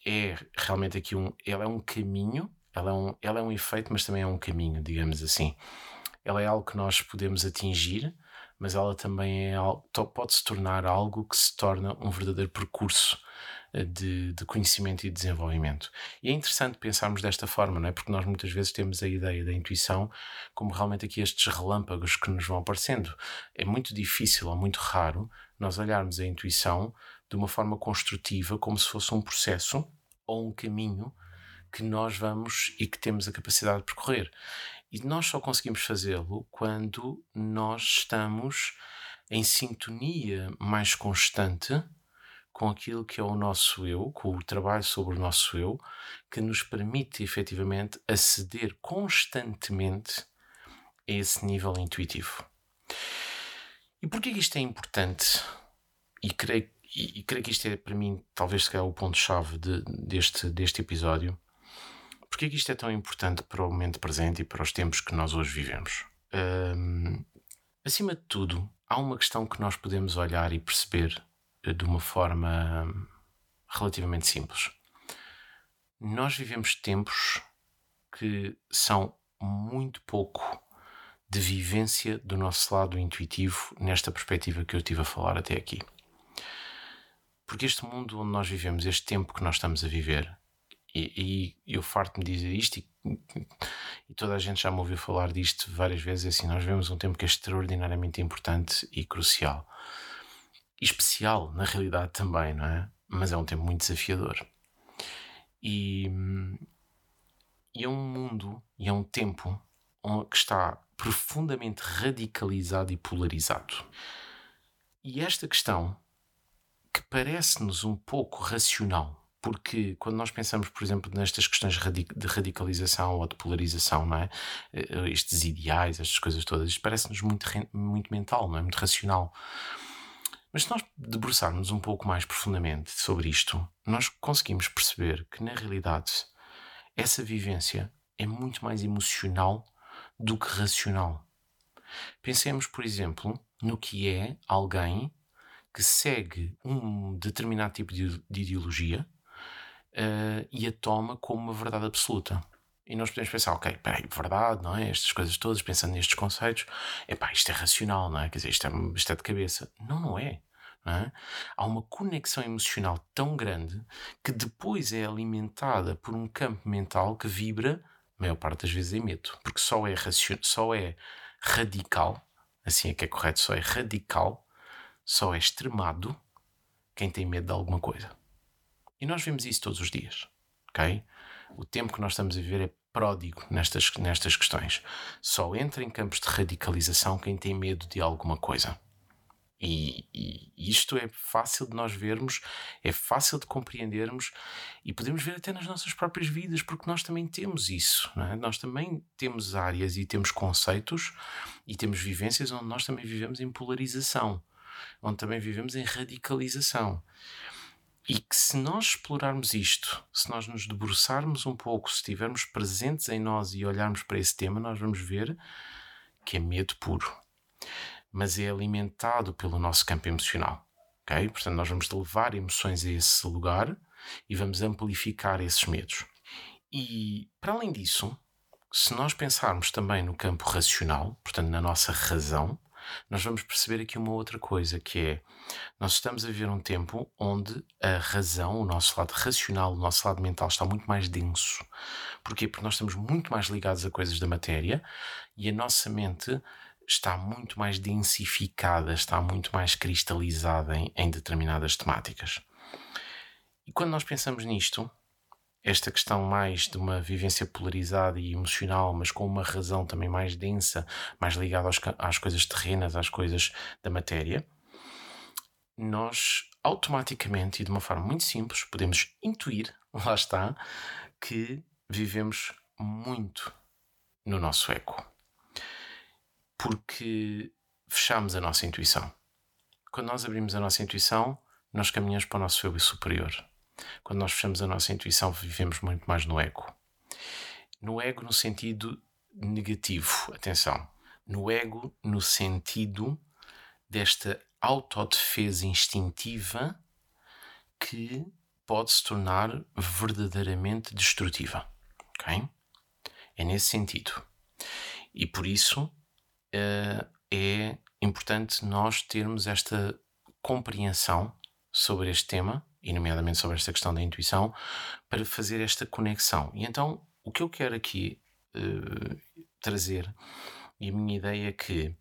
é realmente aqui um, ela é um caminho ela é, um, ela é um efeito, mas também é um caminho, digamos assim. Ela é algo que nós podemos atingir, mas ela também é pode se tornar algo que se torna um verdadeiro percurso eh, de, de, conhecimento e desenvolvimento. E é interessante pensarmos desta forma, não é? Porque nós muitas vezes temos a ideia da intuição como realmente aqui estes relâmpagos que nos vão aparecendo. É muito difícil ou muito raro nós olharmos a intuição de uma forma construtiva, como se fosse um processo ou um caminho que nós vamos e que temos a capacidade de percorrer. E nós só conseguimos fazê-lo quando nós estamos em sintonia mais constante com aquilo que é o nosso eu, com o trabalho sobre o nosso eu, que nos permite efetivamente aceder constantemente a esse nível intuitivo. E porquê que isto é importante? E creio, e, e creio que isto é para mim talvez seja o ponto-chave de, deste, deste episódio Porquê que isto é tão importante para o momento presente e para os tempos que nós hoje vivemos? Um, acima de tudo, há uma questão que nós podemos olhar e perceber eh, de uma forma relativamente simples. Nós vivemos tempos que são muito pouco de vivência do nosso lado intuitivo nesta perspectiva que eu estive a falar até aqui. Porque este mundo onde nós vivemos, este tempo que nós estamos a viver, e, e eu farto-me dizer isto e, e, toda a gente já me ouviu falar disto várias vezes, é assim, nós vemos um tempo que é extraordinariamente importante e crucial. E especial, na realidade, também, não é? Mas é um tempo muito desafiador. E, e é um mundo, e é um tempo que está profundamente radicalizado e polarizado. E esta questão, que parece-nos um pouco racional, porque quando nós pensamos, por exemplo, nestas questões de radicalização ou de polarização, não é? Eh, estes ideais, estas coisas todas, isto parece-nos muito, muito mental, não é? Muito racional. Mas se nós debruçarmos um pouco mais profundamente sobre isto, nós conseguimos perceber que, na realidade, essa vivência é muito mais emocional do que racional. Pensemos, por exemplo, no que é alguém que segue um determinado tipo de ideologia, uh, e a toma como uma verdade absoluta. E nós podemos pensar, ok, peraí, verdade, não é? Estas coisas todas, pensando nestes conceitos, epá, isto é racional, não é? Quer dizer, isto é, isto é de cabeça. Não, não é. Não é? Há uma conexão emocional tão grande que depois é alimentada por um campo mental que vibra, a maior parte das vezes, em medo. Porque só é, só é radical, assim é que é correto, só é radical, só é extremado quem tem medo de alguma coisa. E nós vemos isso todos os dias, ok? O tempo que nós estamos a viver é pródigo nestas, nestas questões. Só entra em campos de radicalização quem tem medo de alguma coisa. E, e, isto é fácil de nós vermos, é fácil de compreendermos e podemos ver até nas nossas próprias vidas, porque nós também temos isso. É? Nós também temos áreas e temos conceitos e temos vivências onde nós também vivemos em polarização, onde também vivemos em radicalização. E que se nós explorarmos isto, se nós nos debruçarmos um pouco, se estivermos presentes em nós e olharmos para esse tema, nós vamos ver que é medo puro. Mas é alimentado pelo nosso campo emocional. Okay? Portanto, nós vamos levar emoções a esse lugar e vamos amplificar esses medos. E, para além disso, se nós pensarmos também no campo racional, portanto, na nossa razão, nós vamos perceber aqui uma outra coisa, que é nós estamos a viver um tempo onde a razão, o nosso lado racional, o nosso lado mental está muito mais denso. Porquê? Porque nós estamos muito mais ligados a coisas da matéria e a nossa mente está muito mais densificada, está muito mais cristalizada em, em determinadas temáticas. E quando nós pensamos nisto, esta questão mais de uma vivência polarizada e emocional, mas com uma razão também mais densa, mais ligada aos, às coisas terrenas, às coisas da matéria, nós automaticamente e de uma forma muito simples podemos intuir, lá está, que vivemos muito no nosso eco. Porque fechamos a nossa intuição. Quando nós abrimos a nossa intuição, nós caminhamos para o nosso eu superior quando nós fechamos a nossa intuição, vivemos muito mais no ego. No ego, no sentido negativo, atenção. No ego, no sentido desta autodefesa instintiva que pode se tornar verdadeiramente destrutiva. Ok? É nesse sentido. E por isso uh, é importante nós termos esta compreensão sobre este tema e nomeadamente sobre esta questão da intuição, para fazer esta conexão. E então, o que eu quero aqui uh, trazer, e a minha ideia é que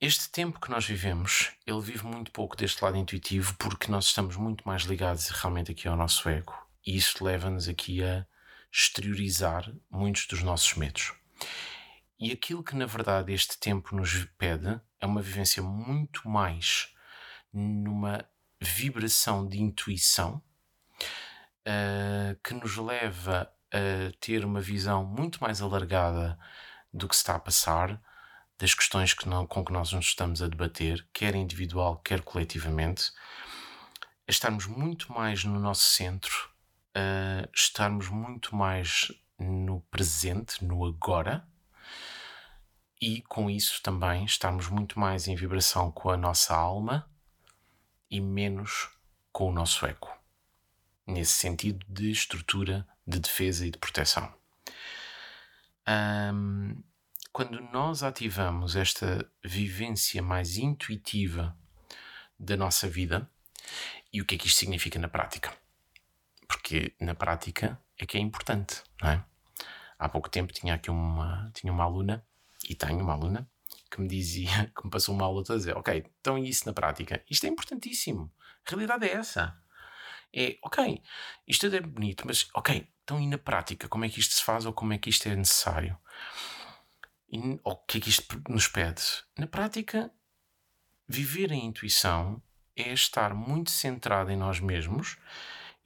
este tempo que nós vivemos, ele vive muito pouco deste lado intuitivo, porque nós estamos muito mais ligados realmente aqui ao nosso ego. E isso leva-nos aqui a exteriorizar muitos dos nossos medos. E aquilo que na verdade este tempo nos pede é uma vivência muito mais numa vibração de intuição uh, que nos leva a ter uma visão muito mais alargada do que se está a passar, das questões que não, com que nós nos estamos a debater, quer individual, quer coletivamente, a estarmos muito mais no nosso centro, a estarmos muito mais no presente, no agora, e com isso também estarmos muito mais em vibração com a nossa alma e menos com o nosso eco, nesse sentido de estrutura de defesa e de proteção. Um, quando nós ativamos esta vivência mais intuitiva da nossa vida, e o que é que isto significa na prática? Porque na prática é que é importante, não é? Há pouco tempo tinha aqui uma, tinha uma aluna, e tenho uma aluna, que me dizia, que me passou uma aula a dizer, ok, então isso na prática? Isto é importantíssimo. A realidade é essa. É, ok, isto é bonito, mas ok, então e na prática? Como é que isto se faz ou como é que isto é necessário? E, ou o que é que isto nos pede? Na prática, viver a intuição é estar muito centrado em nós mesmos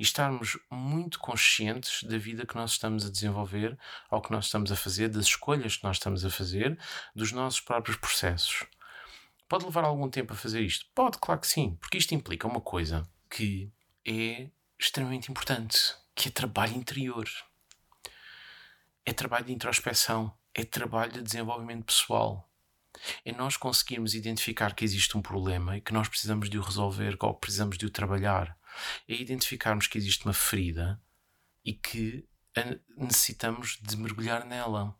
e estarmos muito conscientes da vida que nós estamos a desenvolver, ao que nós estamos a fazer, das escolhas que nós estamos a fazer, dos nossos próprios processos. Pode levar algum tempo a fazer isto? Pode, claro que sim, porque isto implica uma coisa que é extremamente importante, que é trabalho interior. É trabalho de introspeção, é trabalho de desenvolvimento pessoal. É nós conseguirmos identificar que existe um problema e que nós precisamos de o resolver, ou precisamos de o trabalhar é identificarmos que existe uma ferida e que necessitamos de mergulhar nela.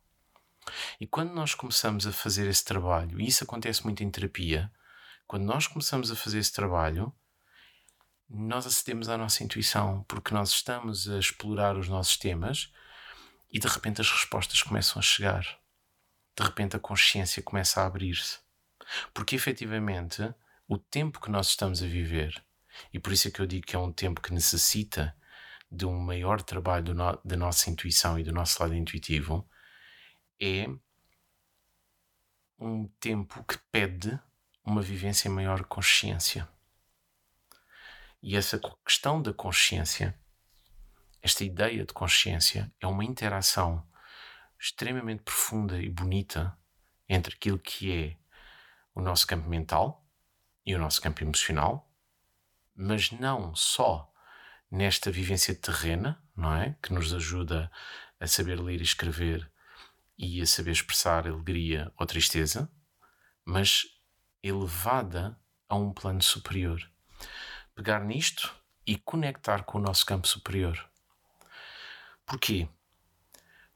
E quando nós começamos a fazer esse trabalho, e isso acontece muito em terapia, quando nós começamos a fazer esse trabalho, nós acedemos à nossa intuição, porque nós estamos a explorar os nossos temas e de repente as respostas começam a chegar. De repente a consciência começa a abrir-se. Porque efetivamente o tempo que nós estamos a viver e por isso é que eu digo que é um tempo que necessita de um maior trabalho no, da nossa intuição e do nosso lado intuitivo. É um tempo que pede uma vivência em maior consciência. E essa questão da consciência, esta ideia de consciência, é uma interação extremamente profunda e bonita entre aquilo que é o nosso campo mental e o nosso campo emocional, mas não só nesta vivência terrena, não é? Que nos ajuda a saber ler e escrever e a saber expressar alegria ou tristeza, mas elevada a um plano superior. Pegar nisto e conectar com o nosso campo superior. Porquê?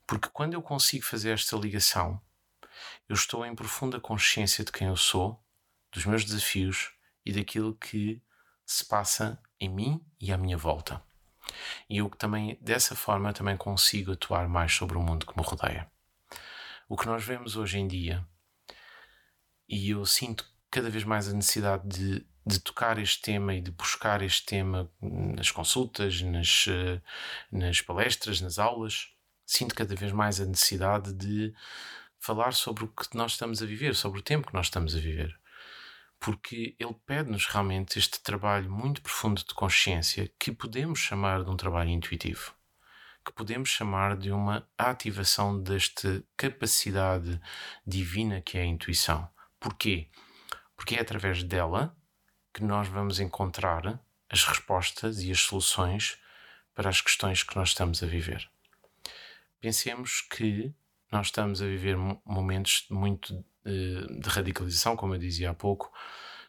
Porque quando eu consigo fazer esta ligação eu estou em profunda consciência de quem eu sou, dos meus desafios e daquilo que se passa em mim e à minha volta. E eu também, dessa forma, também consigo atuar mais sobre o mundo que me rodeia. O que nós vemos hoje em dia, e eu sinto cada vez mais a necessidade de, de tocar este tema e de buscar este tema nas consultas, nas, eh, nas palestras, nas aulas, sinto cada vez mais a necessidade de falar sobre o que nós estamos a viver, sobre o tempo que nós estamos a viver. Porque ele pede-nos realmente este trabalho muito profundo de consciência que podemos chamar de um trabalho intuitivo, que podemos chamar de uma ativação desta capacidade divina que é a intuição. Porquê? Porque é através dela que nós vamos encontrar as respostas e as soluções para as questões que nós estamos a viver pensemos que nós estamos a viver momentos muito de radicalização, como eu dizia há pouco,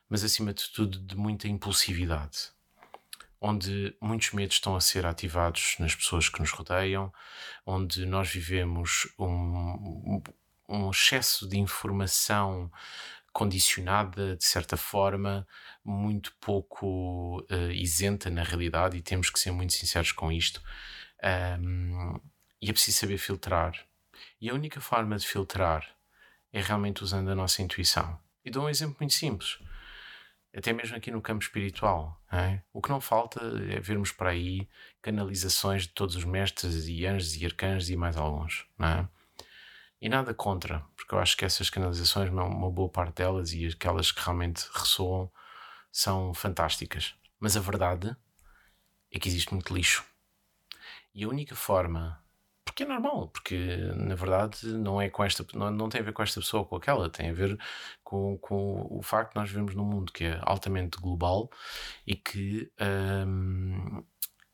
mas acima de tudo de muita impulsividade, onde muitos medos estão a ser ativados nas pessoas que nos rodeiam, onde nós vivemos um, um excesso de informação condicionada, de certa forma, muito pouco uh, isenta na realidade, e temos que ser muito sinceros com isto. Um, e é preciso saber filtrar. E a única forma de filtrar é realmente usando a nossa intuição. E dou um exemplo muito simples. Até mesmo aqui no campo espiritual. É? O que não falta é vermos para aí canalizações de todos os mestres e anjos e arcanjos e mais alguns. É? E nada contra, porque eu acho que essas canalizações, uma boa parte delas e aquelas que realmente ressoam, são fantásticas. Mas a verdade é que existe muito lixo. E a única forma porque é normal, porque na verdade não é com esta não, não tem a ver com esta pessoa ou com aquela, tem a ver com, com o facto de nós vivemos num mundo que é altamente global e que um,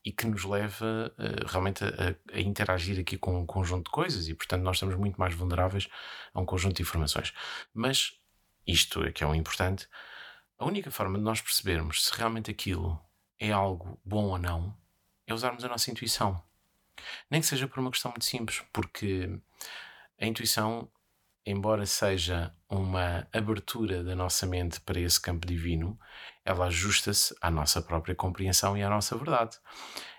e que nos leva uh, realmente a, a, interagir aqui com um conjunto de coisas e portanto nós estamos muito mais vulneráveis a um conjunto de informações. Mas isto é que é o importante. A única forma de nós percebermos se realmente aquilo é algo bom ou não é usarmos a nossa intuição. Nem que seja por uma questão muito simples, porque a intuição, embora seja uma abertura da nossa mente para esse campo divino, ela ajusta-se à nossa própria compreensão e à nossa verdade.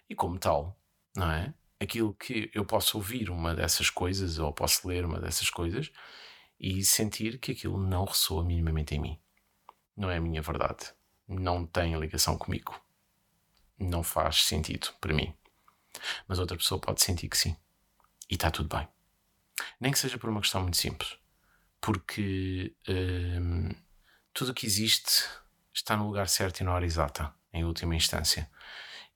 E como tal, não é? Aquilo que eu posso ouvir uma dessas coisas ou posso ler uma dessas coisas e sentir que aquilo não ressoa minimamente em mim. Não é a minha verdade. Não tem ligação comigo. Não faz sentido para mim. Mas outra pessoa pode sentir que sim. E está tudo bem. Nem que seja por uma questão muito simples. Porque hum, tudo o que existe está no lugar certo e na hora exata, em última instância.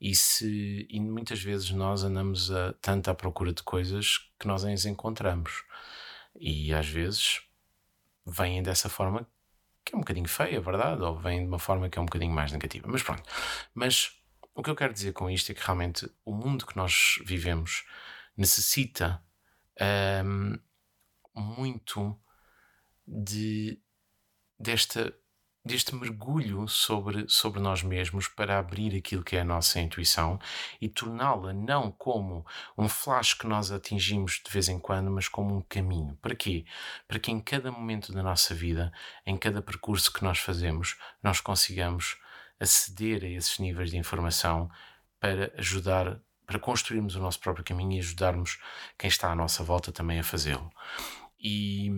E, se, e muitas vezes nós andamos a, tanto à procura de coisas que nós as encontramos. E às vezes vêm dessa forma que é um bocadinho feia, é verdade, ou vêm de uma forma que é um bocadinho mais negativa. Mas pronto. Mas o que eu quero dizer com isto é que realmente o mundo que nós vivemos necessita um, muito de, desta, deste mergulho sobre, sobre nós mesmos para abrir aquilo que é a nossa intuição e torná-la não como um flash que nós atingimos de vez em quando, mas como um caminho. Para quê? Para que em cada momento da nossa vida, em cada percurso que nós fazemos, nós consigamos aceder a esses níveis de informação para ajudar, para construirmos o nosso próprio caminho e ajudarmos quem está à nossa volta também a fazê-lo. E,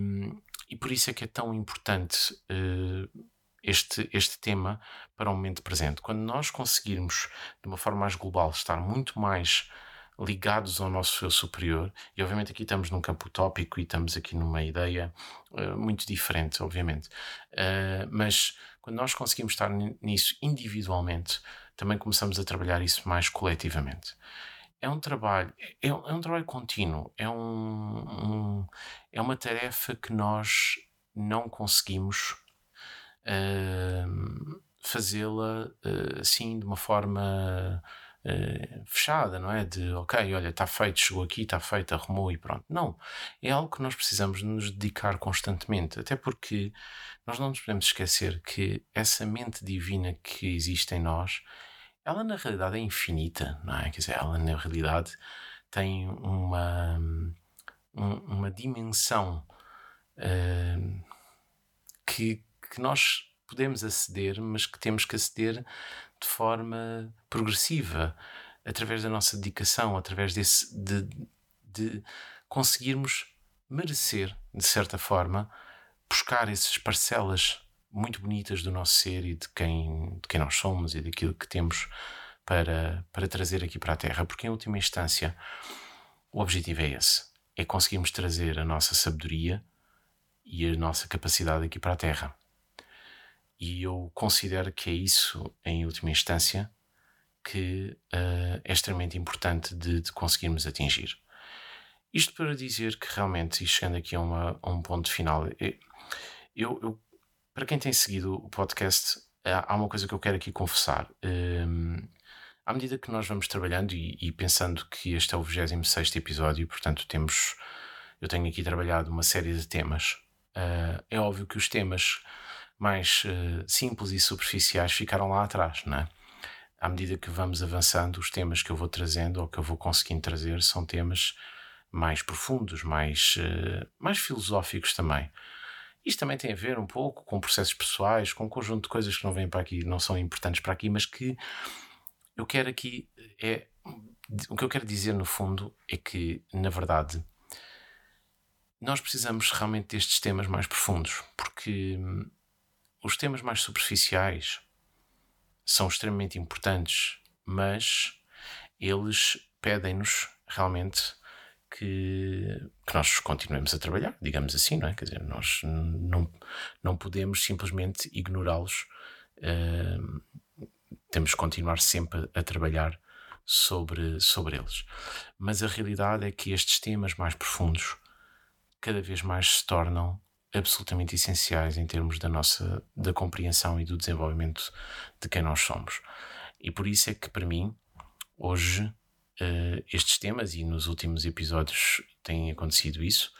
e por isso é que é tão importante uh, este, este tema para o momento presente. Quando nós conseguirmos, de uma forma mais global, estar muito mais ligados ao nosso eu superior, e obviamente aqui estamos num campo utópico e estamos aqui numa ideia uh, muito diferente, obviamente, uh, mas quando nós conseguimos estar nisso individualmente, também começamos a trabalhar isso mais coletivamente. É um trabalho, é, é um trabalho contínuo, é, um, um, é uma tarefa que nós não conseguimos uh, fazê-la uh, assim de uma forma uh, fechada, não é? De ok, olha, está feito, chegou aqui, está feito, arrumou e pronto. Não. É algo que nós precisamos nos dedicar constantemente, até porque nós não nos podemos esquecer que essa mente divina que existe em nós, ela na realidade é infinita, não é? Quer dizer, ela na realidade tem uma, uma dimensão uh, que, que nós podemos aceder, mas que temos que aceder de forma progressiva, através da nossa dedicação, através desse, de, de conseguirmos merecer, de certa forma, buscar essas parcelas muito bonitas do nosso ser e de quem, de quem nós somos e daquilo que temos para, para trazer aqui para a Terra, porque em última instância o objetivo é esse: é conseguirmos trazer a nossa sabedoria e a nossa capacidade aqui para a Terra. E eu considero que é isso, em última instância, que uh, é extremamente importante de, de, conseguirmos atingir. Isto para dizer que realmente, e chegando aqui a, uma, a um ponto final, é, eu, eu, para quem tem seguido o podcast, há uma coisa que eu quero aqui confessar. Um, à medida que nós vamos trabalhando e, e, pensando que este é o 26 episódio, portanto temos, eu tenho aqui trabalhado uma série de temas, uh, é óbvio que os temas mais uh, simples e superficiais ficaram lá atrás, não é? À medida que vamos avançando, os temas que eu vou trazendo ou que eu vou conseguindo trazer são temas mais profundos, mais, uh, mais filosóficos também. Isto também tem a ver um pouco com processos pessoais, com um conjunto de coisas que não vêm para aqui, não são importantes para aqui, mas que eu quero aqui é o que eu quero dizer no fundo é que na verdade nós precisamos realmente destes temas mais profundos, porque hum, os temas mais superficiais são extremamente importantes, mas eles pedem-nos realmente que, que, nós continuemos a trabalhar, digamos assim, não é? Quer dizer, nós não, não podemos simplesmente ignorá-los. Uh, temos que continuar sempre a, a trabalhar sobre, sobre eles. Mas a realidade é que estes temas mais profundos cada vez mais se tornam absolutamente essenciais em termos da nossa da compreensão e do desenvolvimento de quem nós somos. E por isso é que para mim hoje uh, estes temas e nos últimos episódios tem acontecido isso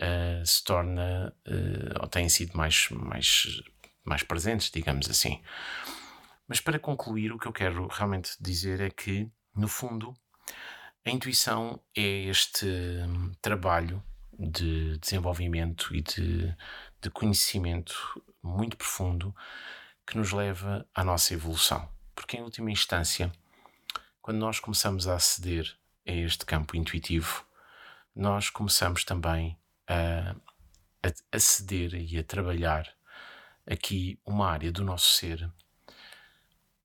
uh, se torna uh, ou têm sido mais mais mais presentes, digamos assim. Mas para concluir, o que eu quero realmente dizer é que, no fundo, a intuição é este hum, trabalho de desenvolvimento e de, de conhecimento muito profundo que nos leva à nossa evolução. Porque, em última instância, quando nós começamos a aceder a este campo intuitivo, nós começamos também a, a aceder e a trabalhar aqui uma área do nosso ser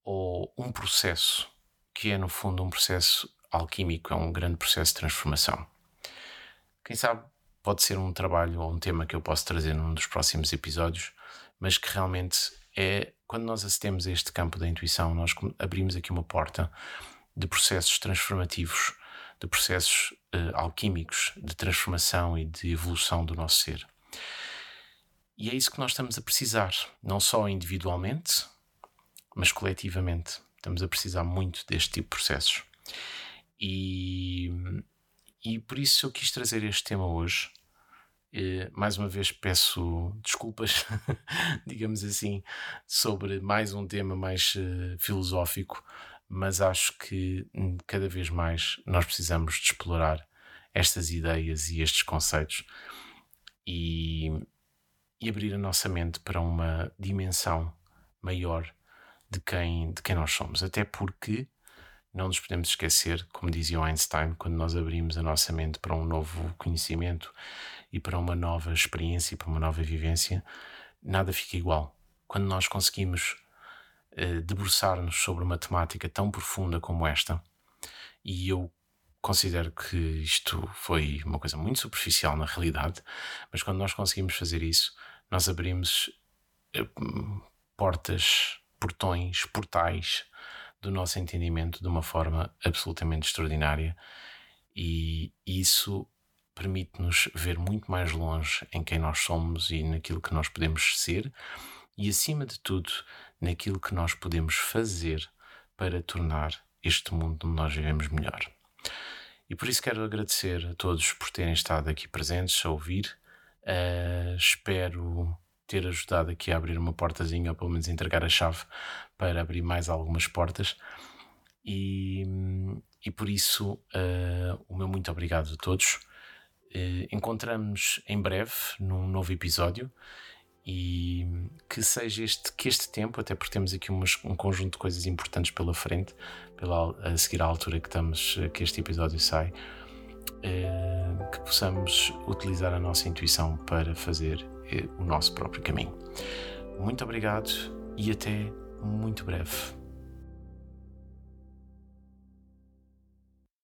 ou um processo que é, no fundo, um processo alquímico, é um grande processo de transformação. Quem sabe pode ser um trabalho ou um tema que eu posso trazer num dos próximos episódios, mas que realmente é quando nós acedemos a este campo da intuição, nós abrimos aqui uma porta de processos transformativos, de processos uh, alquímicos de transformação e de evolução do nosso ser. E é isso que nós estamos a precisar, não só individualmente, mas coletivamente estamos a precisar muito deste tipo de processos. E, e por isso eu quis trazer este tema hoje. E, mais uma vez peço desculpas, digamos assim, sobre mais um tema mais uh, filosófico, mas acho que hum, cada vez mais nós precisamos de explorar estas ideias e estes conceitos e, e abrir a nossa mente para uma dimensão maior de quem, de quem nós somos. Até porque não nos podemos esquecer, como dizia Einstein, quando nós abrimos a nossa mente para um novo conhecimento e para uma nova experiência, para uma nova vivência, nada fica igual. Quando nós conseguimos uh, debruçar-nos sobre uma temática tão profunda como esta, e eu considero que isto foi uma coisa muito superficial na realidade, mas quando nós conseguimos fazer isso, nós abrimos uh, portas portões, portais do nosso entendimento de uma forma absolutamente extraordinária e isso permite-nos ver muito mais longe em quem nós somos e naquilo que nós podemos ser e, acima de tudo, naquilo que nós podemos fazer para tornar este mundo onde nós vivemos melhor. E por isso quero agradecer a todos por terem estado aqui presentes a ouvir. Uh, espero ter ajudado aqui a abrir uma portazinha, ou pelo menos entregar a chave para abrir mais algumas portas. E, e por isso, uh, o meu muito obrigado a todos. Uh, encontramos em breve num novo episódio e que seja este, que este tempo, até porque temos aqui umas, um conjunto de coisas importantes pela frente, pela, a seguir à altura que estamos, que este episódio sai, uh, que possamos utilizar a nossa intuição para fazer uh, o nosso próprio caminho. Muito obrigado e até muito breve.